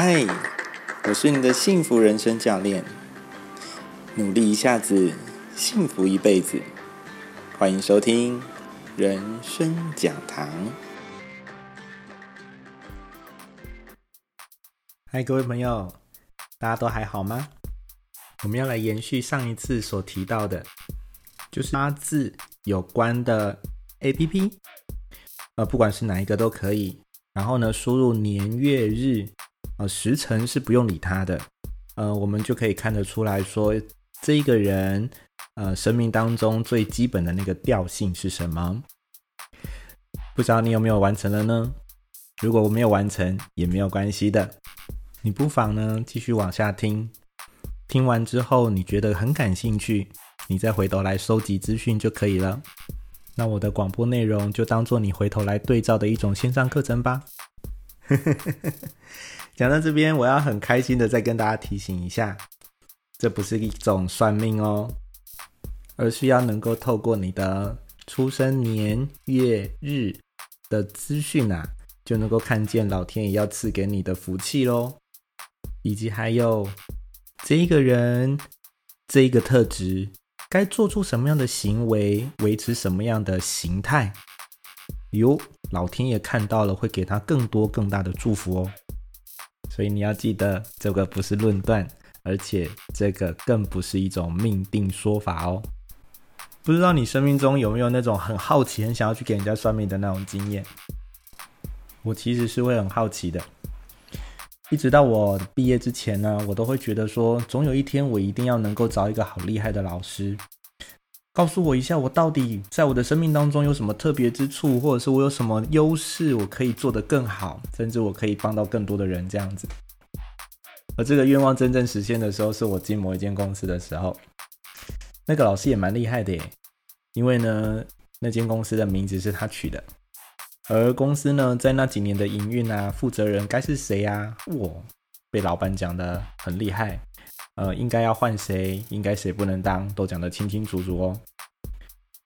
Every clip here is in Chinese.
嗨，我是你的幸福人生教练。努力一下子，幸福一辈子。欢迎收听人生讲堂。嗨，各位朋友，大家都还好吗？我们要来延续上一次所提到的，就是八字有关的 A P P，呃，不管是哪一个都可以。然后呢，输入年月日。呃，时辰是不用理他的，呃，我们就可以看得出来说，这一个人，呃，生命当中最基本的那个调性是什么？不知道你有没有完成了呢？如果我没有完成，也没有关系的，你不妨呢继续往下听，听完之后你觉得很感兴趣，你再回头来收集资讯就可以了。那我的广播内容就当做你回头来对照的一种线上课程吧。讲到这边，我要很开心的再跟大家提醒一下，这不是一种算命哦，而是要能够透过你的出生年月日的资讯啊，就能够看见老天爷要赐给你的福气喽，以及还有这一个人这一个特质该做出什么样的行为，维持什么样的形态，哟，老天爷看到了会给他更多更大的祝福哦。所以你要记得，这个不是论断，而且这个更不是一种命定说法哦。不知道你生命中有没有那种很好奇、很想要去给人家算命的那种经验？我其实是会很好奇的，一直到我毕业之前呢，我都会觉得说，总有一天我一定要能够找一个好厉害的老师。告诉我一下，我到底在我的生命当中有什么特别之处，或者是我有什么优势，我可以做得更好，甚至我可以帮到更多的人这样子。而这个愿望真正实现的时候，是我进某一间公司的时候，那个老师也蛮厉害的耶，因为呢，那间公司的名字是他取的，而公司呢，在那几年的营运啊，负责人该是谁呀？我被老板讲的很厉害。呃，应该要换谁？应该谁不能当？都讲得清清楚楚哦。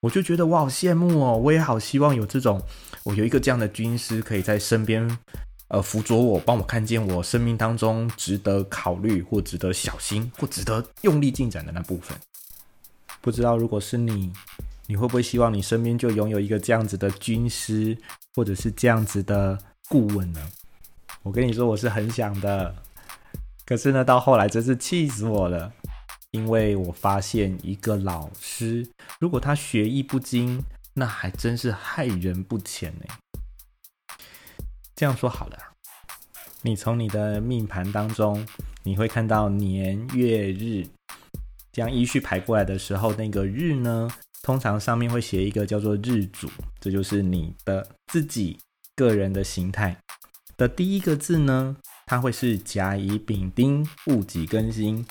我就觉得我好羡慕哦，我也好希望有这种，我有一个这样的军师可以在身边，呃，辅佐我，帮我看见我生命当中值得考虑或值得小心或值得用力进展的那部分。不知道如果是你，你会不会希望你身边就拥有一个这样子的军师，或者是这样子的顾问呢？我跟你说，我是很想的。可是呢，到后来真是气死我了，因为我发现一个老师，如果他学艺不精，那还真是害人不浅呢。这样说好了，你从你的命盘当中，你会看到年月日，这样依序排过来的时候，那个日呢，通常上面会写一个叫做日主，这就是你的自己个人的形态的第一个字呢。它会是甲乙丙丁戊己庚辛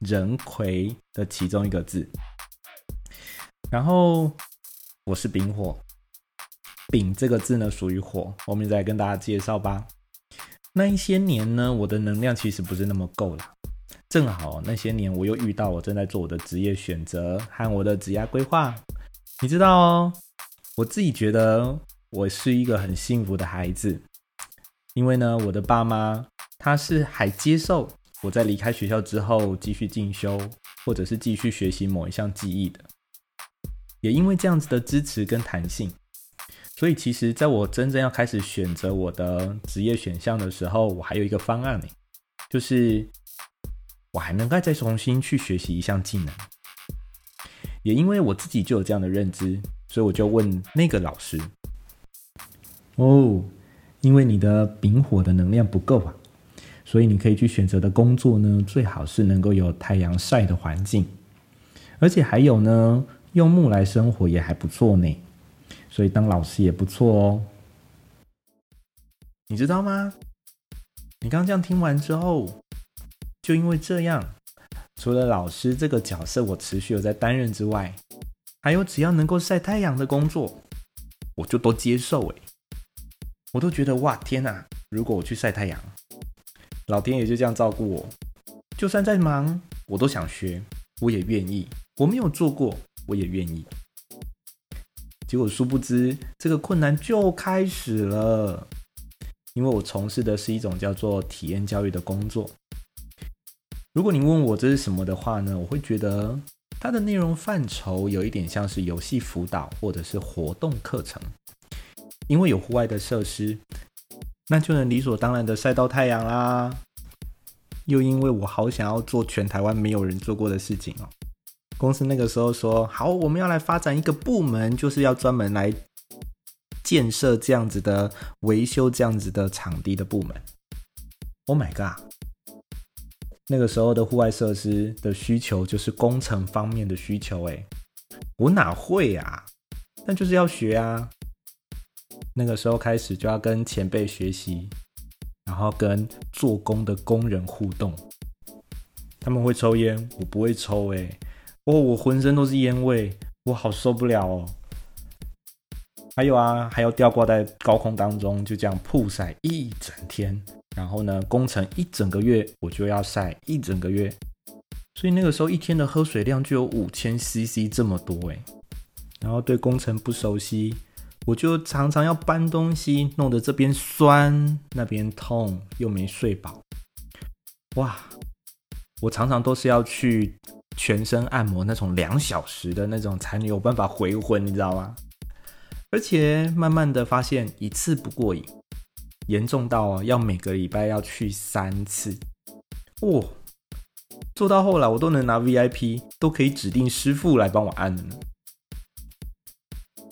人魁的其中一个字，然后我是丙火，丙这个字呢属于火，后面再跟大家介绍吧。那一些年呢，我的能量其实不是那么够了，正好那些年我又遇到我正在做我的职业选择和我的职业规划，你知道哦，我自己觉得我是一个很幸福的孩子。因为呢，我的爸妈他是还接受我在离开学校之后继续进修，或者是继续学习某一项技艺的。也因为这样子的支持跟弹性，所以其实在我真正要开始选择我的职业选项的时候，我还有一个方案呢，就是我还能够再重新去学习一项技能。也因为我自己就有这样的认知，所以我就问那个老师，哦。因为你的丙火的能量不够啊，所以你可以去选择的工作呢，最好是能够有太阳晒的环境，而且还有呢，用木来生活也还不错呢，所以当老师也不错哦。你知道吗？你刚这样听完之后，就因为这样，除了老师这个角色我持续有在担任之外，还有只要能够晒太阳的工作，我就都接受诶。我都觉得哇天哪！如果我去晒太阳，老天爷就这样照顾我，就算再忙，我都想学，我也愿意。我没有做过，我也愿意。结果殊不知，这个困难就开始了。因为我从事的是一种叫做体验教育的工作。如果你问我这是什么的话呢，我会觉得它的内容范畴有一点像是游戏辅导或者是活动课程，因为有户外的设施，那就能理所当然的晒到太阳啦。又因为我好想要做全台湾没有人做过的事情哦，公司那个时候说好，我们要来发展一个部门，就是要专门来建设这样子的维修这样子的场地的部门。Oh my god！那个时候的户外设施的需求就是工程方面的需求，哎，我哪会啊？但就是要学啊。那个时候开始就要跟前辈学习，然后跟做工的工人互动。他们会抽烟，我不会抽，哎，哦，我浑身都是烟味，我好受不了哦。还有啊，还要吊挂在高空当中，就这样曝晒一整天。然后呢，工程一整个月，我就要晒一整个月，所以那个时候一天的喝水量就有五千 CC 这么多诶。然后对工程不熟悉，我就常常要搬东西，弄得这边酸那边痛，又没睡饱。哇，我常常都是要去全身按摩那种两小时的那种，才能有办法回魂，你知道吗？而且慢慢的发现一次不过瘾。严重到，要每个礼拜要去三次，哇！做到后来我都能拿 VIP，都可以指定师傅来帮我按了。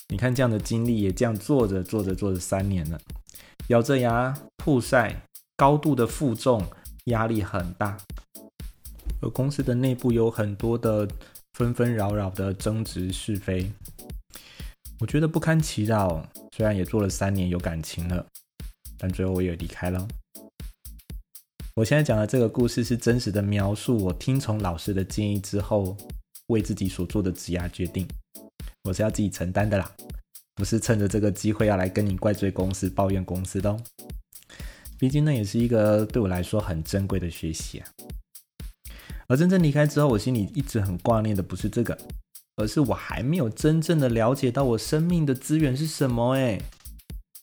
你看这样的经历，也这样做着做着做着三年了，咬着牙曝晒，高度的负重，压力很大。而公司的内部有很多的纷纷扰扰的争执是非，我觉得不堪其扰。虽然也做了三年，有感情了。但最后我也离开了。我现在讲的这个故事是真实的描述，我听从老师的建议之后，为自己所做的职业决定，我是要自己承担的啦，不是趁着这个机会要来跟你怪罪公司、抱怨公司的哦。毕竟那也是一个对我来说很珍贵的学习啊。而真正离开之后，我心里一直很挂念的不是这个，而是我还没有真正的了解到我生命的资源是什么哎。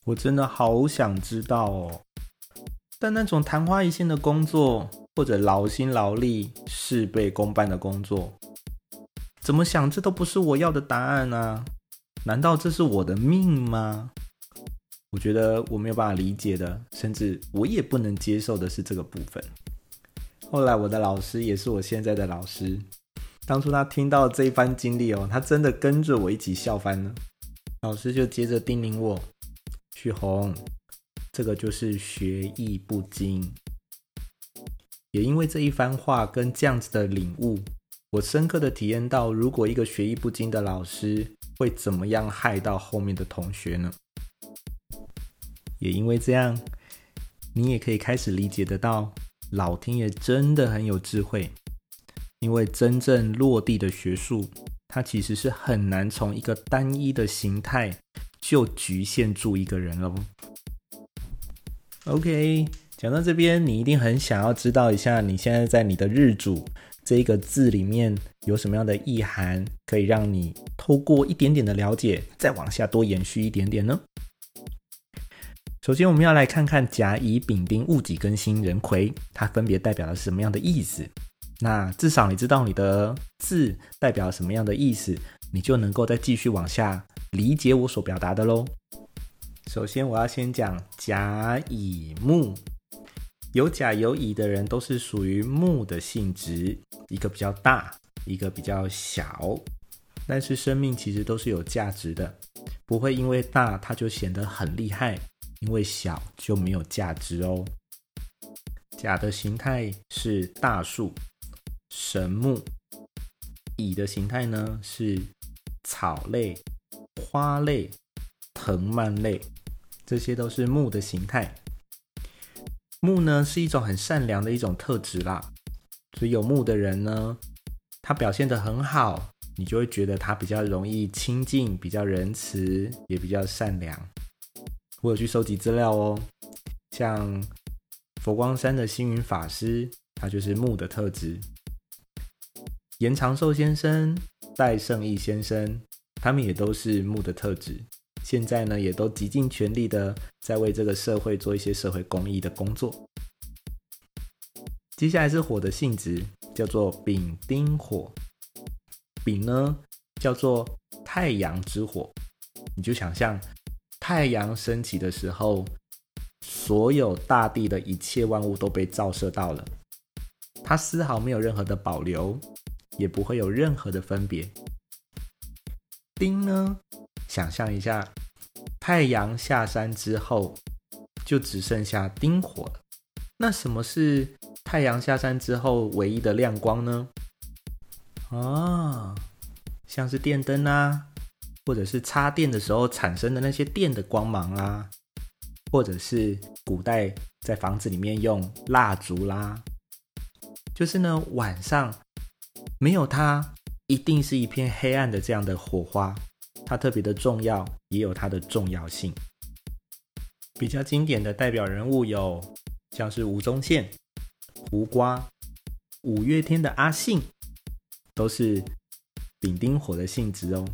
我真的好想知道哦，但那种昙花一现的工作，或者劳心劳力、事倍功半的工作，怎么想这都不是我要的答案啊！难道这是我的命吗？我觉得我没有办法理解的，甚至我也不能接受的是这个部分。后来我的老师也是我现在的老师，当初他听到这一番经历哦，他真的跟着我一起笑翻了。老师就接着叮咛我。许红，这个就是学艺不精。也因为这一番话跟这样子的领悟，我深刻的体验到，如果一个学艺不精的老师会怎么样害到后面的同学呢？也因为这样，你也可以开始理解得到，老天爷真的很有智慧。因为真正落地的学术，它其实是很难从一个单一的形态。就局限住一个人了。OK，讲到这边，你一定很想要知道一下，你现在在你的日主这一个字里面有什么样的意涵，可以让你透过一点点的了解，再往下多延续一点点呢？首先，我们要来看看甲乙丙丁戊己庚辛壬癸，它分别代表了什么样的意思。那至少你知道你的字代表什么样的意思，你就能够再继续往下。理解我所表达的喽。首先，我要先讲甲乙木，有甲有乙的人都是属于木的性质，一个比较大，一个比较小。但是生命其实都是有价值的，不会因为大它就显得很厉害，因为小就没有价值哦。甲的形态是大树、神木；乙的形态呢是草类。花类、藤蔓类，这些都是木的形态。木呢是一种很善良的一种特质啦，所以有木的人呢，他表现的很好，你就会觉得他比较容易亲近，比较仁慈，也比较善良。我有去收集资料哦，像佛光山的星云法师，他就是木的特质；延长寿先生、戴胜义先生。他们也都是木的特质，现在呢，也都极尽全力的在为这个社会做一些社会公益的工作。接下来是火的性质，叫做丙丁火。丙呢，叫做太阳之火。你就想象太阳升起的时候，所有大地的一切万物都被照射到了，它丝毫没有任何的保留，也不会有任何的分别。丁呢，想象一下，太阳下山之后，就只剩下丁火了。那什么是？太阳下山之后，唯一的亮光呢？啊，像是电灯啊，或者是插电的时候产生的那些电的光芒啊，或者是古代在房子里面用蜡烛啦，就是呢晚上没有它，一定是一片黑暗的这样的火花，它特别的重要，也有它的重要性。比较经典的代表人物有像是吴宗宪。胡瓜、五月天的阿信都是丙丁火的性质哦。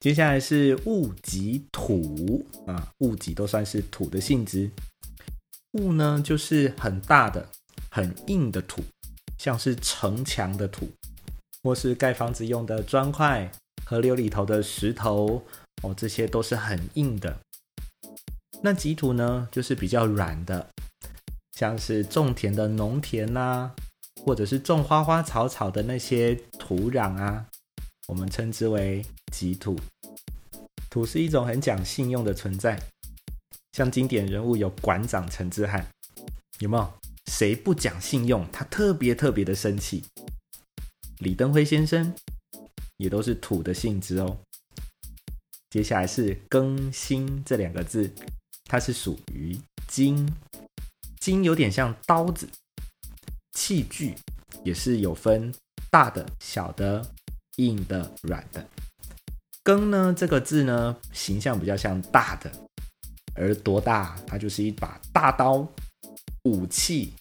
接下来是戊己土啊，戊己都算是土的性质。戊呢，就是很大的、很硬的土，像是城墙的土，或是盖房子用的砖块、河流里头的石头哦，这些都是很硬的。那己土呢，就是比较软的。像是种田的农田呐，或者是种花花草草的那些土壤啊，我们称之为己土。土是一种很讲信用的存在，像经典人物有馆长陈之汉，有没有？谁不讲信用，他特别特别的生气。李登辉先生也都是土的性质哦。接下来是更新这两个字，它是属于金。金有点像刀子，器具也是有分大的、小的、硬的、软的。庚呢这个字呢，形象比较像大的，而多大？它就是一把大刀，武器，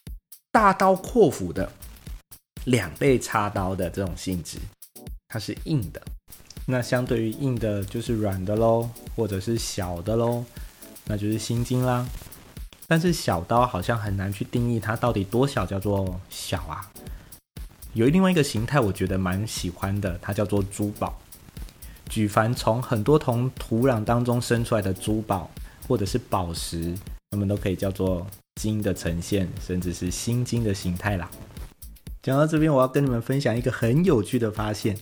大刀阔斧的，两倍插刀的这种性质，它是硬的。那相对于硬的，就是软的喽，或者是小的喽，那就是心经啦。但是小刀好像很难去定义它到底多小叫做小啊。有另外一个形态，我觉得蛮喜欢的，它叫做珠宝。举凡从很多从土壤当中生出来的珠宝或者是宝石，它们都可以叫做金的呈现，甚至是心金的形态啦。讲到这边，我要跟你们分享一个很有趣的发现，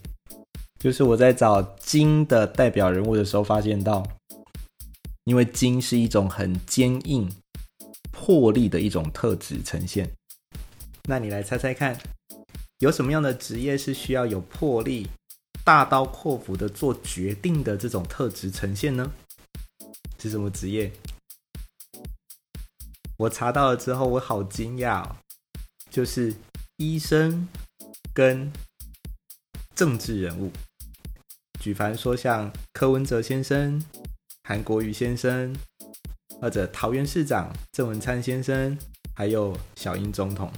就是我在找金的代表人物的时候，发现到，因为金是一种很坚硬。魄力的一种特质呈现，那你来猜猜看，有什么样的职业是需要有魄力、大刀阔斧的做决定的这种特质呈现呢？是什么职业？我查到了之后，我好惊讶，就是医生跟政治人物。举凡说像柯文哲先生、韩国瑜先生。或者桃园市长郑文灿先生，还有小英总统。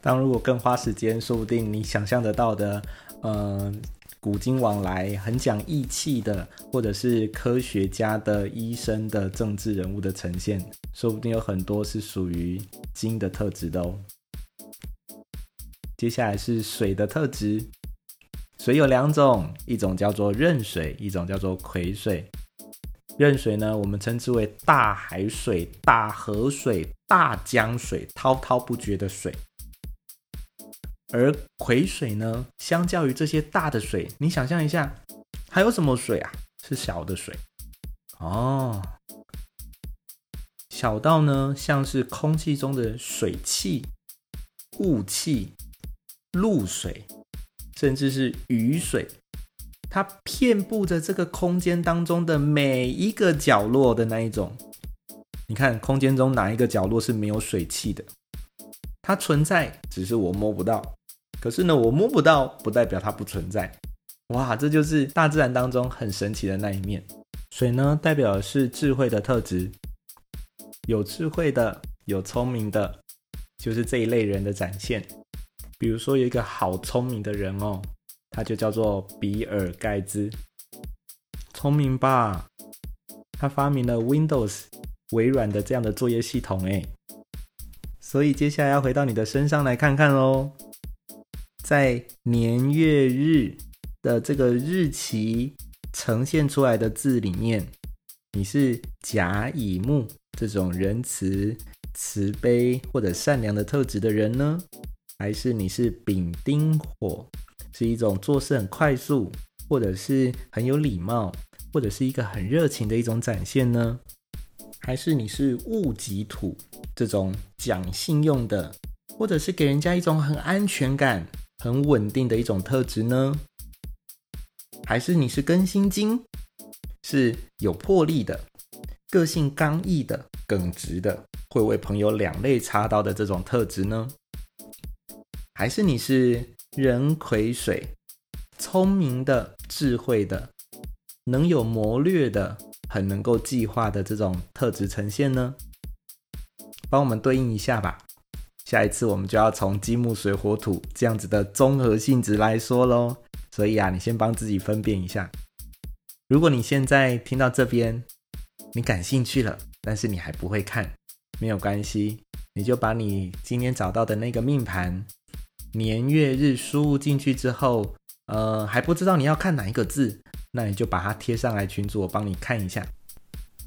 当如果更花时间，说不定你想象得到的，呃，古今往来很讲义气的，或者是科学家的、医生的、政治人物的呈现，说不定有很多是属于金的特质的哦。接下来是水的特质，水有两种，一种叫做壬水，一种叫做癸水。壬水呢，我们称之为大海水、大河水、大江水，滔滔不绝的水。而癸水呢，相较于这些大的水，你想象一下，还有什么水啊？是小的水哦，小到呢，像是空气中的水汽、雾气、露水，甚至是雨水。它遍布着这个空间当中的每一个角落的那一种，你看空间中哪一个角落是没有水汽的？它存在，只是我摸不到。可是呢，我摸不到不代表它不存在。哇，这就是大自然当中很神奇的那一面。水呢，代表的是智慧的特质，有智慧的、有聪明的，就是这一类人的展现。比如说，有一个好聪明的人哦。他就叫做比尔盖茨，聪明吧？他发明了 Windows 微软的这样的作业系统，哎，所以接下来要回到你的身上来看看喽，在年月日的这个日期呈现出来的字里面，你是甲乙木这种仁慈、慈悲或者善良的特质的人呢，还是你是丙丁火，是一种做事很快速，或者是很有礼貌？或者是一个很热情的一种展现呢？还是你是戊己土这种讲信用的，或者是给人家一种很安全感、很稳定的一种特质呢？还是你是庚辛金，是有魄力的、个性刚毅的、耿直的，会为朋友两肋插刀的这种特质呢？还是你是人癸水，聪明的、智慧的？能有谋略的，很能够计划的这种特质呈现呢？帮我们对应一下吧。下一次我们就要从金木水火土这样子的综合性质来说喽。所以啊，你先帮自己分辨一下。如果你现在听到这边，你感兴趣了，但是你还不会看，没有关系，你就把你今天找到的那个命盘年月日输入进去之后，呃，还不知道你要看哪一个字。那你就把它贴上来群组，我帮你看一下。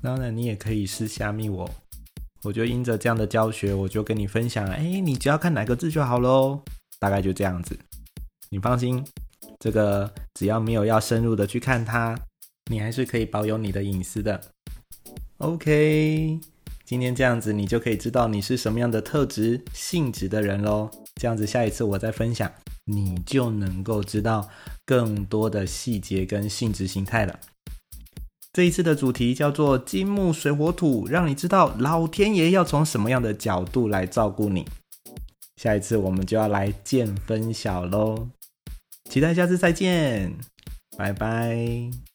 当然，你也可以私下密我。我就因着这样的教学，我就跟你分享，哎，你只要看哪个字就好喽。大概就这样子。你放心，这个只要没有要深入的去看它，你还是可以保有你的隐私的。OK，今天这样子，你就可以知道你是什么样的特质性质的人喽。这样子，下一次我再分享。你就能够知道更多的细节跟性质形态了。这一次的主题叫做金木水火土，让你知道老天爷要从什么样的角度来照顾你。下一次我们就要来见分晓喽，期待下次再见，拜拜。